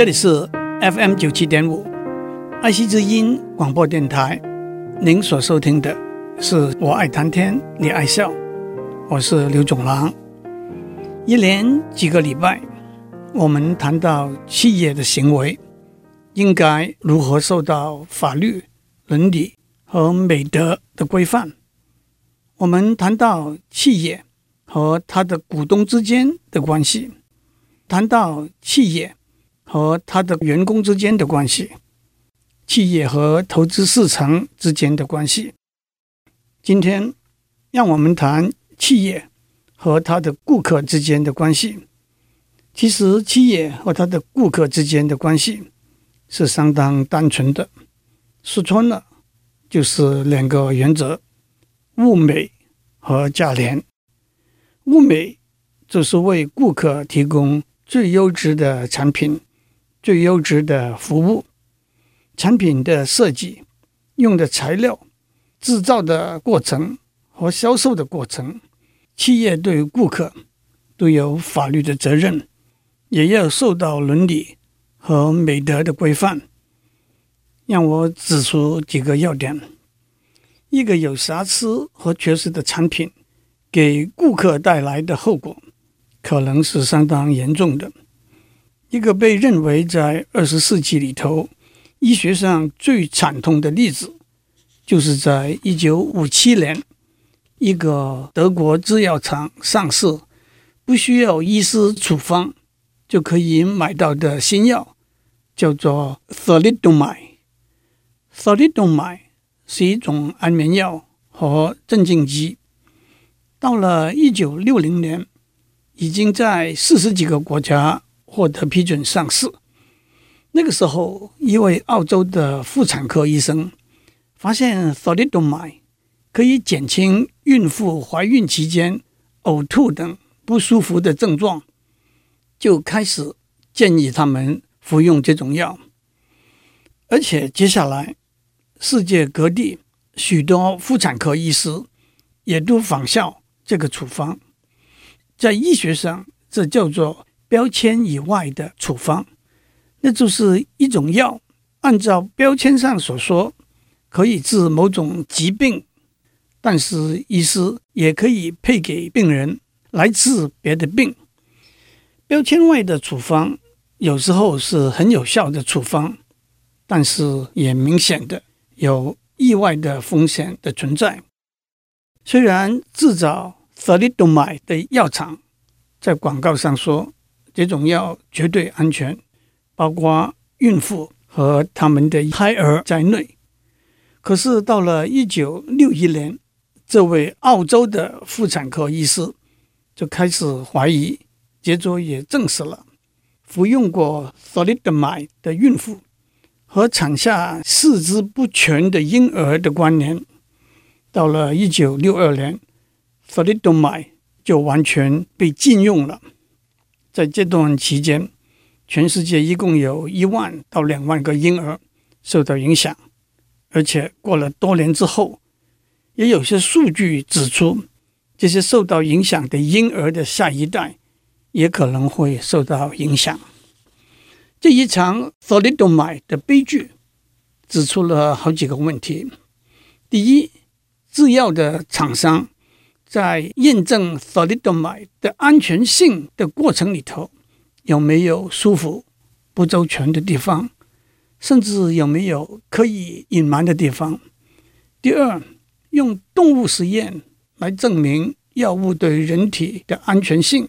这里是 FM 九七点五爱惜之音广播电台，您所收听的是我爱谈天，你爱笑，我是刘总郎。一连几个礼拜，我们谈到企业的行为应该如何受到法律、伦理和美德的规范。我们谈到企业和他的股东之间的关系，谈到企业和他的员工之间的关系，企业和投资市场之间的关系。今天，让我们谈企业和他的顾客之间的关系。其实，企业和他的顾客之间的关系是相当单纯的，说穿了就是两个原则：物美和价廉。物美就是为顾客提供最优质的产品、最优质的服务。产品的设计、用的材料、制造的过程和销售的过程，企业对顾客都有法律的责任，也要受到伦理和美德的规范。让我指出几个要点：一个有瑕疵和缺失的产品。给顾客带来的后果可能是相当严重的。一个被认为在二十世纪里头医学上最惨痛的例子，就是在一九五七年，一个德国制药厂上市，不需要医师处方就可以买到的新药，叫做 Thalidomide。Thalidomide 是一种安眠药和镇静剂。到了一九六零年，已经在四十几个国家获得批准上市。那个时候，一位澳洲的妇产科医生发现 Thalidomide 可以减轻孕妇怀孕期间呕吐等不舒服的症状，就开始建议他们服用这种药。而且接下来，世界各地许多妇产科医师也都仿效。这个处方在医学上，这叫做标签以外的处方，那就是一种药，按照标签上所说可以治某种疾病，但是医师也可以配给病人来治别的病。标签外的处方有时候是很有效的处方，但是也明显的有意外的风险的存在。虽然制造 Thalidomide 的药厂在广告上说，这种药绝对安全，包括孕妇和他们的胎儿在内。可是到了一九六一年，这位澳洲的妇产科医师就开始怀疑，接着也证实了服用过 Thalidomide 的孕妇和产下四肢不全的婴儿的关联。到了一九六二年。Thalidomide 就完全被禁用了。在这段期间，全世界一共有一万到两万个婴儿受到影响，而且过了多年之后，也有些数据指出，这些受到影响的婴儿的下一代也可能会受到影响。这一场 t h o l i d o m i 的悲剧指出了好几个问题：第一，制药的厂商。在验证 Thalidomide 的安全性的过程里头，有没有疏忽不周全的地方，甚至有没有可以隐瞒的地方？第二，用动物实验来证明药物对人体的安全性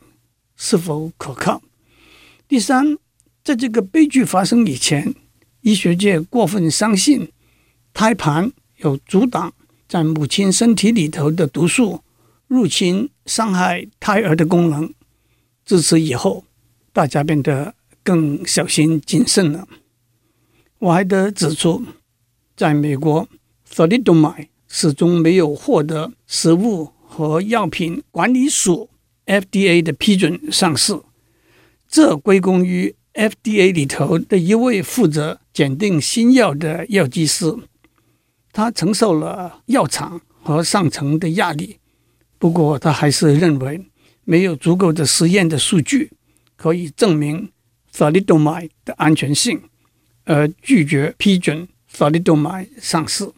是否可靠？第三，在这个悲剧发生以前，医学界过分相信胎盘有阻挡在母亲身体里头的毒素。入侵伤害胎儿的功能，自此以后，大家变得更小心谨慎了。我还得指出，在美国，Thalidomide 始终没有获得食物和药品管理署 （FDA） 的批准上市，这归功于 FDA 里头的一位负责检定新药的药剂师，他承受了药厂和上层的压力。不过，他还是认为没有足够的实验的数据可以证明沙利多麦的安全性，而拒绝批准沙利多麦上市。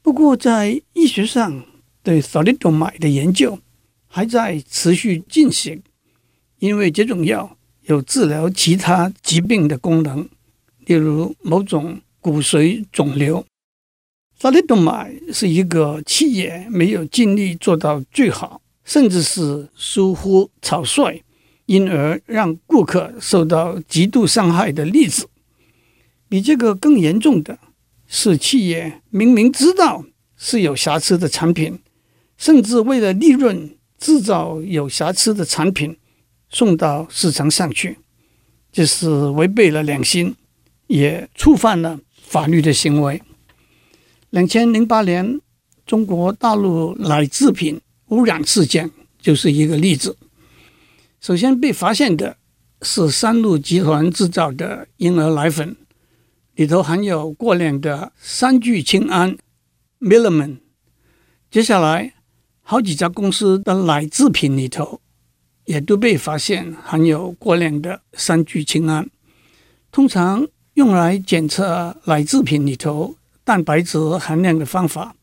不过，在医学上对沙利多麦的研究还在持续进行，因为这种药有治疗其他疾病的功能，例如某种骨髓肿瘤。沙利多麦是一个企业没有尽力做到最好，甚至是疏忽草率，因而让顾客受到极度伤害的例子。比这个更严重的是，企业明明知道是有瑕疵的产品，甚至为了利润制造有瑕疵的产品送到市场上去，这是违背了良心，也触犯了法律的行为。两千零八年，中国大陆奶制品污染事件就是一个例子。首先被发现的是三鹿集团制造的婴儿奶粉，里头含有过量的三聚氰胺 （melamine）。接下来，好几家公司的奶制品里头也都被发现含有过量的三聚氰胺。通常用来检测奶制品里头。蛋白质含量的方法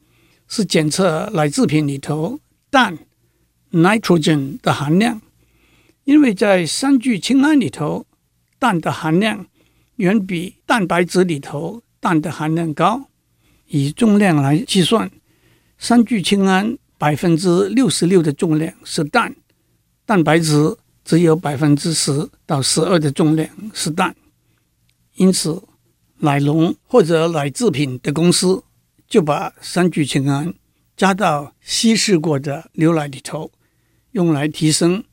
是检测奶制品里头氮 （nitrogen） 的含量，因为在三聚氰胺里头，氮的含量远比蛋白质里头氮的含量高。以重量来计算，三聚氰胺百分之六十六的重量是氮，蛋白质只有百分之十到十二的重量是氮，因此。奶农或者奶制品的公司就把三聚氰胺加到稀释过的牛奶里头，用来提升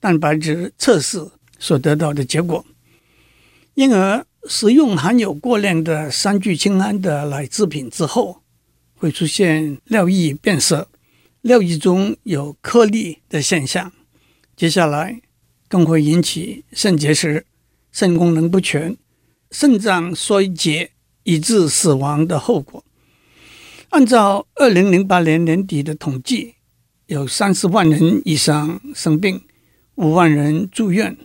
蛋白质测试所得到的结果。因而，食用含有过量的三聚氰胺的奶制品之后，会出现尿液变色、尿液中有颗粒的现象。接下来，更会引起肾结石、肾功能不全。肾脏衰竭以致死亡的后果。按照二零零八年年底的统计，有三十万人以上生病，五万人住院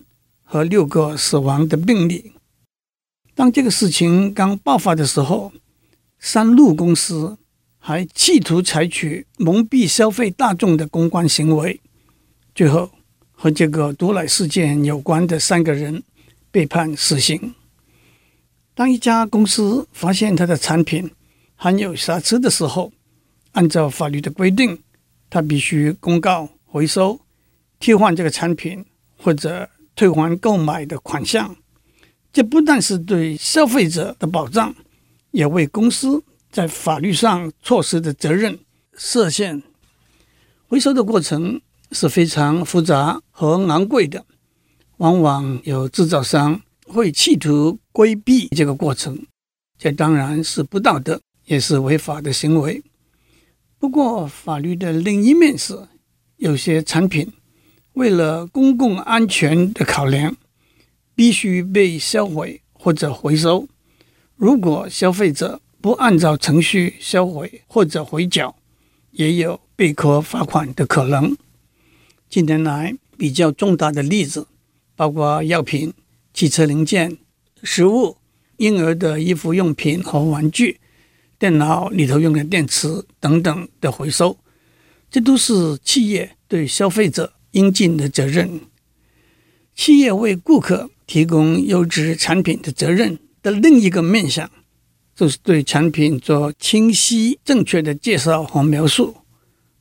和六个死亡的病例。当这个事情刚爆发的时候，三鹿公司还企图采取蒙蔽消费大众的公关行为，最后和这个毒奶事件有关的三个人被判死刑。当一家公司发现它的产品含有瑕疵的时候，按照法律的规定，它必须公告回收、替换这个产品或者退还购买的款项。这不但是对消费者的保障，也为公司在法律上措施的责任设限。回收的过程是非常复杂和昂贵的，往往有制造商会企图。规避这个过程，这当然是不道德，也是违法的行为。不过，法律的另一面是，有些产品为了公共安全的考量，必须被销毁或者回收。如果消费者不按照程序销毁或者回缴，也有被科罚款的可能。近年来比较重大的例子，包括药品、汽车零件。食物、婴儿的衣服用品和玩具、电脑里头用的电池等等的回收，这都是企业对消费者应尽的责任。企业为顾客提供优质产品的责任的另一个面向，就是对产品做清晰正确的介绍和描述，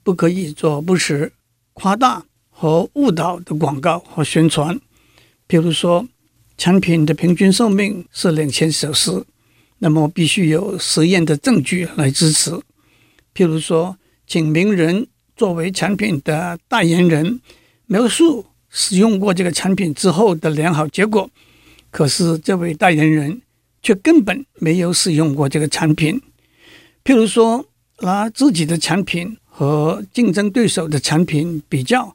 不可以做不实、夸大和误导的广告和宣传，比如说。产品的平均寿命是两千小时，那么必须有实验的证据来支持。譬如说，请名人作为产品的代言人，描述使用过这个产品之后的良好结果，可是这位代言人却根本没有使用过这个产品。譬如说，拿自己的产品和竞争对手的产品比较。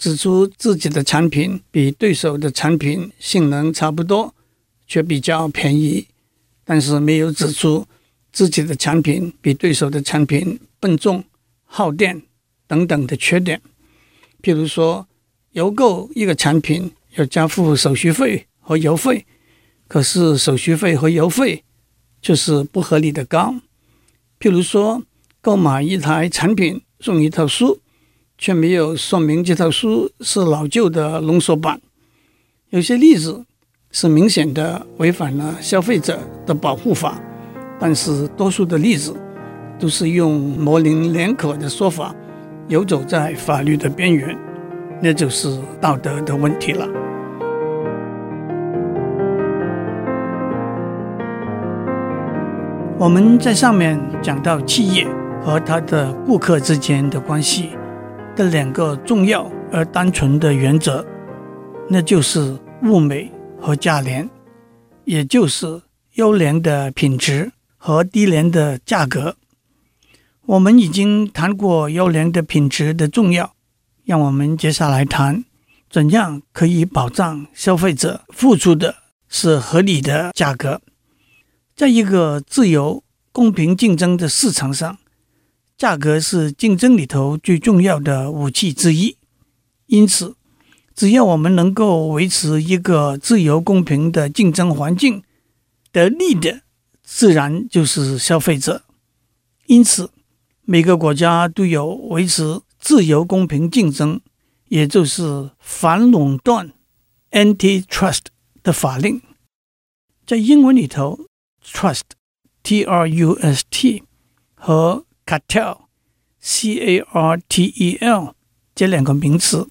指出自己的产品比对手的产品性能差不多，却比较便宜，但是没有指出自己的产品比对手的产品笨重、耗电等等的缺点。譬如说，邮购一个产品要交付手续费和邮费，可是手续费和邮费就是不合理的高。譬如说，购买一台产品送一套书，却没有说明这套书是老旧的浓缩版。有些例子是明显的违反了消费者的保护法，但是多数的例子都是用模棱两可的说法，游走在法律的边缘，那就是道德的问题了。我们在上面讲到企业。和他的顾客之间的关系这两个重要而单纯的原则，那就是物美和价廉，也就是优良的品质和低廉的价格。我们已经谈过优良的品质的重要，让我们接下来谈怎样可以保障消费者付出的是合理的价格。在一个自由、公平竞争的市场上。价格是竞争里头最重要的武器之一，因此，只要我们能够维持一个自由公平的竞争环境，得利的自然就是消费者。因此，每个国家都有维持自由公平竞争，也就是反垄断 （antitrust） 的法令。在英文里头，trust（T-R-U-S-T） 和 Cartel，C-A-R-T-E-L，这两个名词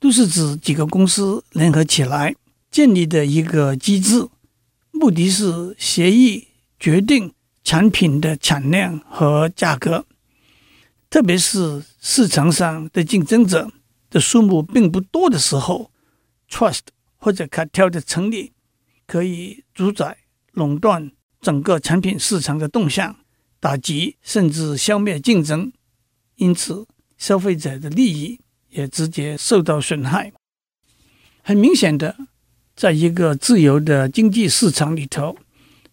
都是指几个公司联合起来建立的一个机制，目的是协议决定产品的产量和价格。特别是市场上的竞争者的数目并不多的时候，Trust 或者 Cartel 的成立可以主宰垄断整个产品市场的动向。打击甚至消灭竞争，因此消费者的利益也直接受到损害。很明显的，在一个自由的经济市场里头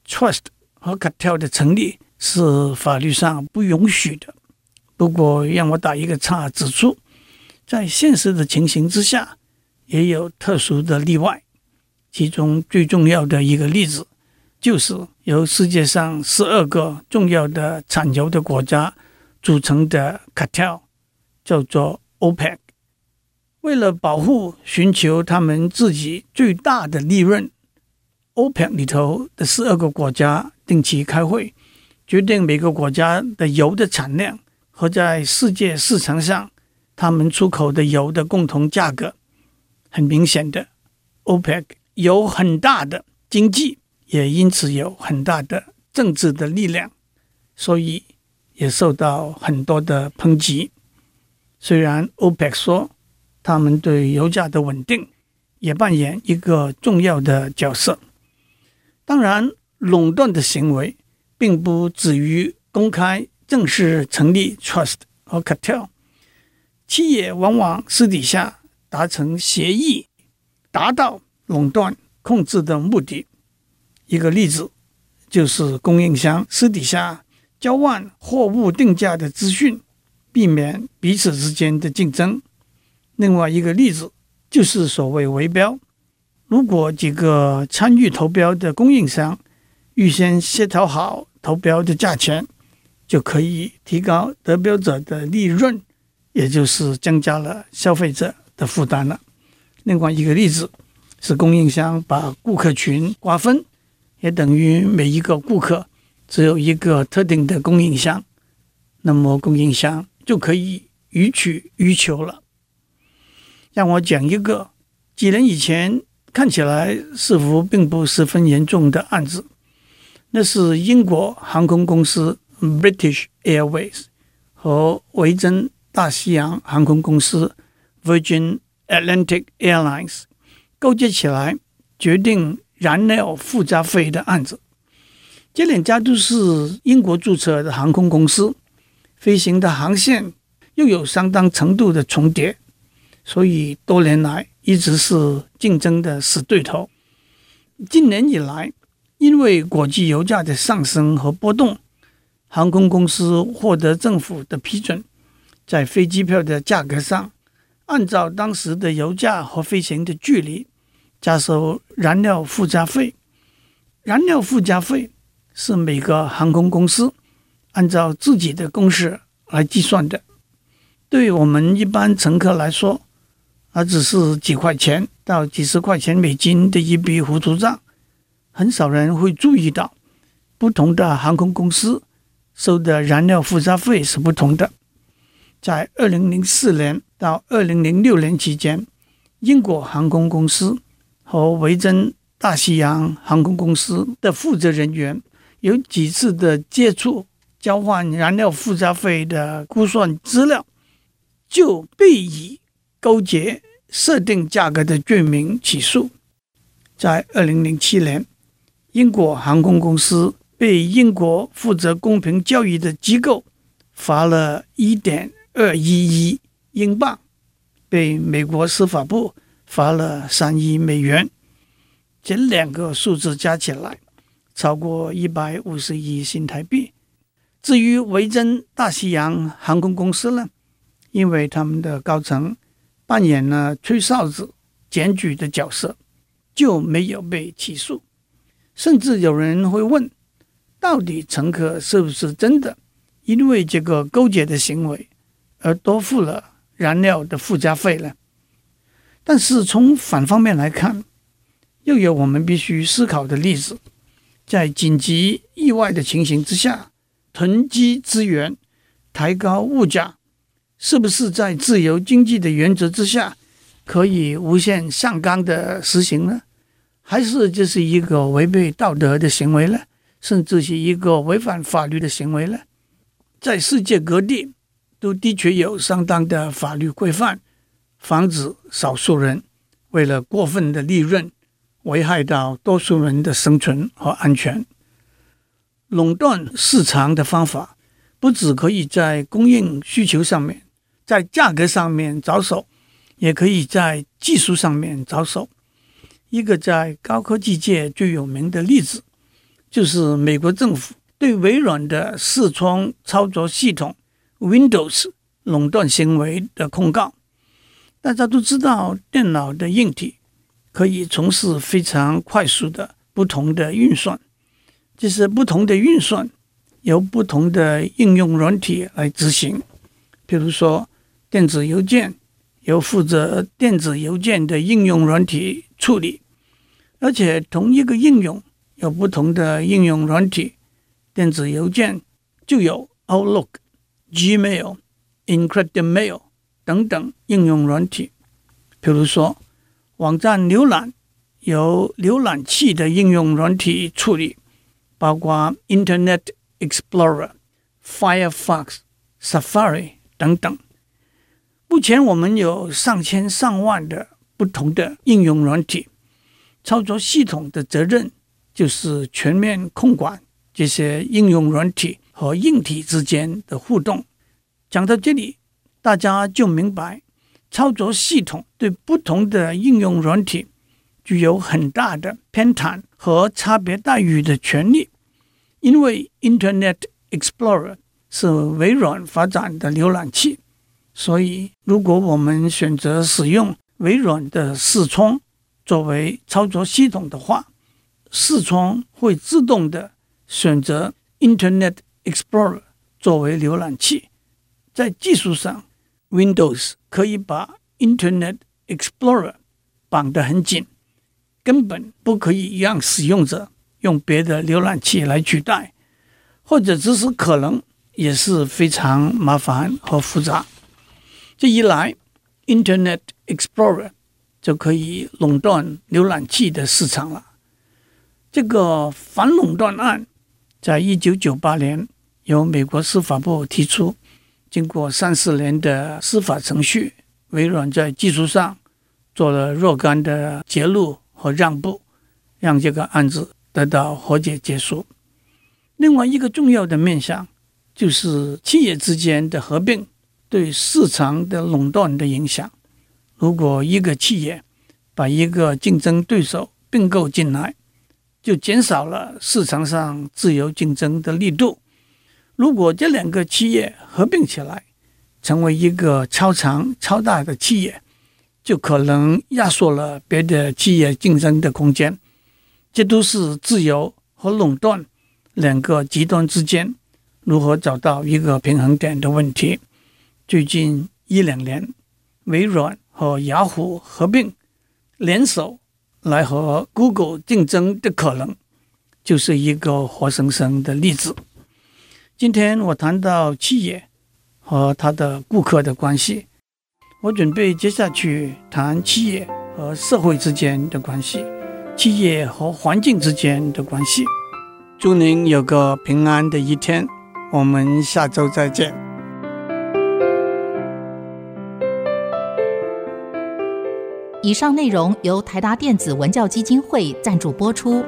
，trust 和 cartel 的成立是法律上不允许的。不过，让我打一个岔，指出，在现实的情形之下，也有特殊的例外。其中最重要的一个例子，就是由世界上十二个重要的产油的国家组成的 cartel，叫做 OPEC。为了保护、寻求他们自己最大的利润，OPEC 里头的十二个国家定期开会，决定每个国家的油的产量和在世界市场上他们出口的油的共同价格。很明显的，OPEC 有很大的经济。也因此有很大的政治的力量，所以也受到很多的抨击。虽然 OPEC 说他们对油价的稳定也扮演一个重要的角色，当然垄断的行为并不止于公开正式成立 Trust 和 Cartel，企业往往私底下达成协议，达到垄断控制的目的。一个例子就是供应商私底下交换货物定价的资讯，避免彼此之间的竞争。另外一个例子就是所谓围标，如果几个参与投标的供应商预先协调好投标的价钱，就可以提高得标者的利润，也就是增加了消费者的负担了。另外一个例子是供应商把顾客群瓜分。也等于每一个顾客只有一个特定的供应商，那么供应商就可以予取予求了。让我讲一个几年以前看起来似乎并不十分严重的案子，那是英国航空公司 British Airways 和维珍大西洋航空公司 Virgin Atlantic Airlines 勾结起来决定。燃料附加费的案子，这两家都是英国注册的航空公司，飞行的航线又有相当程度的重叠，所以多年来一直是竞争的死对头。近年以来，因为国际油价的上升和波动，航空公司获得政府的批准，在飞机票的价格上，按照当时的油价和飞行的距离。加收燃料附加费。燃料附加费是每个航空公司按照自己的公式来计算的。对我们一般乘客来说，而只是几块钱到几十块钱美金的一笔糊涂账，很少人会注意到不同的航空公司收的燃料附加费是不同的。在二零零四年到二零零六年期间，英国航空公司和维珍大西洋航空公司的负责人员有几次的接触，交换燃料附加费的估算资料，就被以勾结设定价格的罪名起诉。在二零零七年，英国航空公司被英国负责公平交易的机构罚了一点二一亿英镑，被美国司法部罚了三亿美元，这两个数字加起来超过一百五十亿新台币。至于维珍大西洋航空公司呢，因为他们的高层扮演了吹哨子、检举的角色，就没有被起诉。甚至有人会问，到底乘客是不是真的因为这个勾结的行为？而多付了燃料的附加费呢，但是从反方面来看，又有我们必须思考的例子：在紧急意外的情形之下，囤积资源、抬高物价，是不是在自由经济的原则之下可以无限上纲的实行呢？还是这是一个违背道德的行为呢？甚至是一个违反法律的行为呢？在世界各地。都的确有相当的法律规范，防止少数人为了过分的利润，危害到多数人的生存和安全。垄断市场的方法，不只可以在供应需求上面，在价格上面着手，也可以在技术上面着手。一个在高科技界最有名的例子，就是美国政府对微软的视窗操作系统。Windows 垄断行为的控告，大家都知道，电脑的硬体可以从事非常快速的不同的运算，这是不同的运算由不同的应用软体来执行。比如说，电子邮件由负责电子邮件的应用软体处理，而且同一个应用有不同的应用软体，电子邮件就有 Outlook。Gmail、Encrypted Mail 等等应用软体，比如说网站浏览由浏览器的应用软体处理，包括 Internet Explorer、Firefox、Safari 等等。目前我们有上千上万的不同的应用软体，操作系统的责任就是全面控管这些应用软体。和硬体之间的互动，讲到这里，大家就明白，操作系统对不同的应用软体具有很大的偏袒和差别待遇的权利。因为 Internet Explorer 是微软发展的浏览器，所以如果我们选择使用微软的视窗作为操作系统的话，视窗会自动的选择 Internet。Explorer 作为浏览器，在技术上，Windows 可以把 Internet Explorer 绑得很紧，根本不可以让使用者用别的浏览器来取代，或者只是可能也是非常麻烦和复杂。这一来，Internet Explorer 就可以垄断浏览器的市场了。这个反垄断案在一九九八年。由美国司法部提出，经过三四年的司法程序，微软在技术上做了若干的揭露和让步，让这个案子得到和解结束。另外一个重要的面向，就是企业之间的合并对市场的垄断的影响。如果一个企业把一个竞争对手并购进来，就减少了市场上自由竞争的力度。如果这两个企业合并起来，成为一个超长、超大的企业，就可能压缩了别的企业竞争的空间。这都是自由和垄断两个极端之间如何找到一个平衡点的问题。最近一两年，微软和雅虎合并联手来和 Google 竞争的可能，就是一个活生生的例子。今天我谈到企业和他的顾客的关系，我准备接下去谈企业和社会之间的关系。企业和环境之间的关系。祝您有个平安的一天，我们下周再见。以上内容由台达电子文教基金会赞助播出。